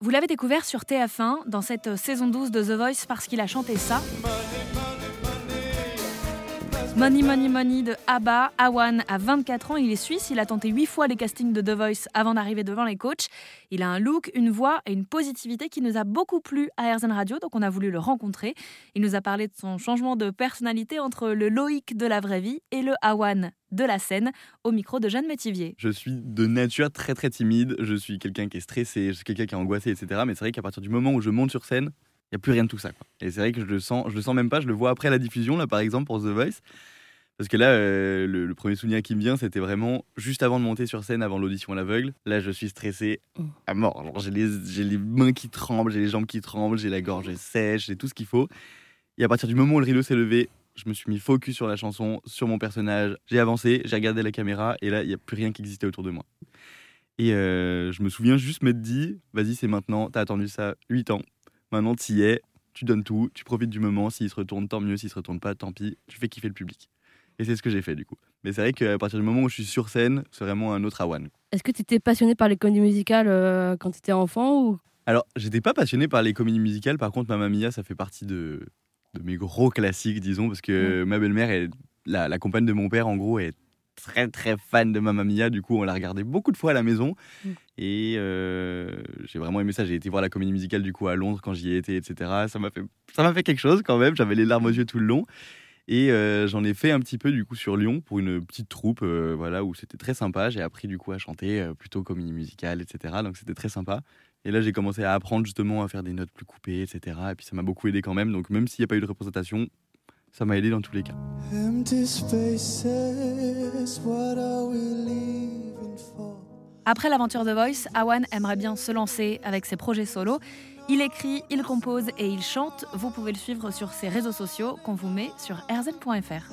Vous l'avez découvert sur TF1 dans cette saison 12 de The Voice parce qu'il a chanté ça. Money Money Money de ABBA. Awan a 24 ans, il est suisse, il a tenté 8 fois les castings de The Voice avant d'arriver devant les coachs. Il a un look, une voix et une positivité qui nous a beaucoup plu à RZN Radio, donc on a voulu le rencontrer. Il nous a parlé de son changement de personnalité entre le Loïc de la vraie vie et le Awan de la scène au micro de Jeanne Métivier. Je suis de nature très très timide, je suis quelqu'un qui est stressé, je suis quelqu'un qui est angoissé, etc. Mais c'est vrai qu'à partir du moment où je monte sur scène, il n'y a plus rien de tout ça. Et c'est vrai que je le sens, je le sens même pas, je le vois après la diffusion, là par exemple pour The Voice. Parce que là, euh, le, premier souvenir qui me vient, c'était vraiment juste avant de monter sur scène, avant l'audition à l'aveugle. Là, je suis stressé à mort. J'ai les, les, mains qui tremblent, j'ai les jambes qui tremblent, j'ai la gorge sèche, j'ai tout ce qu'il faut. Et à partir du moment où le rideau s'est levé, je me suis mis focus sur la chanson, sur mon personnage. J'ai avancé, j'ai regardé la caméra, et là, il n'y a plus rien qui existait autour de moi. Et euh, je me souviens juste m'être dit, vas-y, c'est maintenant, t'as attendu ça 8 ans, Maintenant, tu y es, tu donnes tout, tu profites du moment. S'il se retourne, tant mieux. S'il se retourne pas, tant pis. Tu fais kiffer le public. Et c'est ce que j'ai fait du coup. Mais c'est vrai qu'à partir du moment où je suis sur scène, c'est vraiment un autre Awan. Est-ce que tu étais passionné par les comédies musicales euh, quand tu étais enfant ou... Alors, j'étais pas passionné par les comédies musicales. Par contre, Mamma Mia, ça fait partie de, de mes gros classiques, disons, parce que ma belle-mère, est la, la compagne de mon père, en gros, est très très fan de Mamma Mia. Du coup, on l'a regardé beaucoup de fois à la maison. Mm. Et euh, j'ai vraiment aimé ça. J'ai été voir la comédie musicale du coup à Londres quand j'y étais, etc. Ça m'a fait, ça m'a fait quelque chose quand même. J'avais les larmes aux yeux tout le long. Et euh, j'en ai fait un petit peu du coup sur Lyon pour une petite troupe, euh, voilà, où c'était très sympa. J'ai appris du coup à chanter plutôt comédie musicale, etc. Donc c'était très sympa. Et là, j'ai commencé à apprendre justement à faire des notes plus coupées, etc. Et puis ça m'a beaucoup aidé quand même. Donc même s'il n'y a pas eu de représentation, ça m'a aidé dans tous les cas. Après l'aventure The Voice, Awan aimerait bien se lancer avec ses projets solo. Il écrit, il compose et il chante. Vous pouvez le suivre sur ses réseaux sociaux qu'on vous met sur rzn.fr.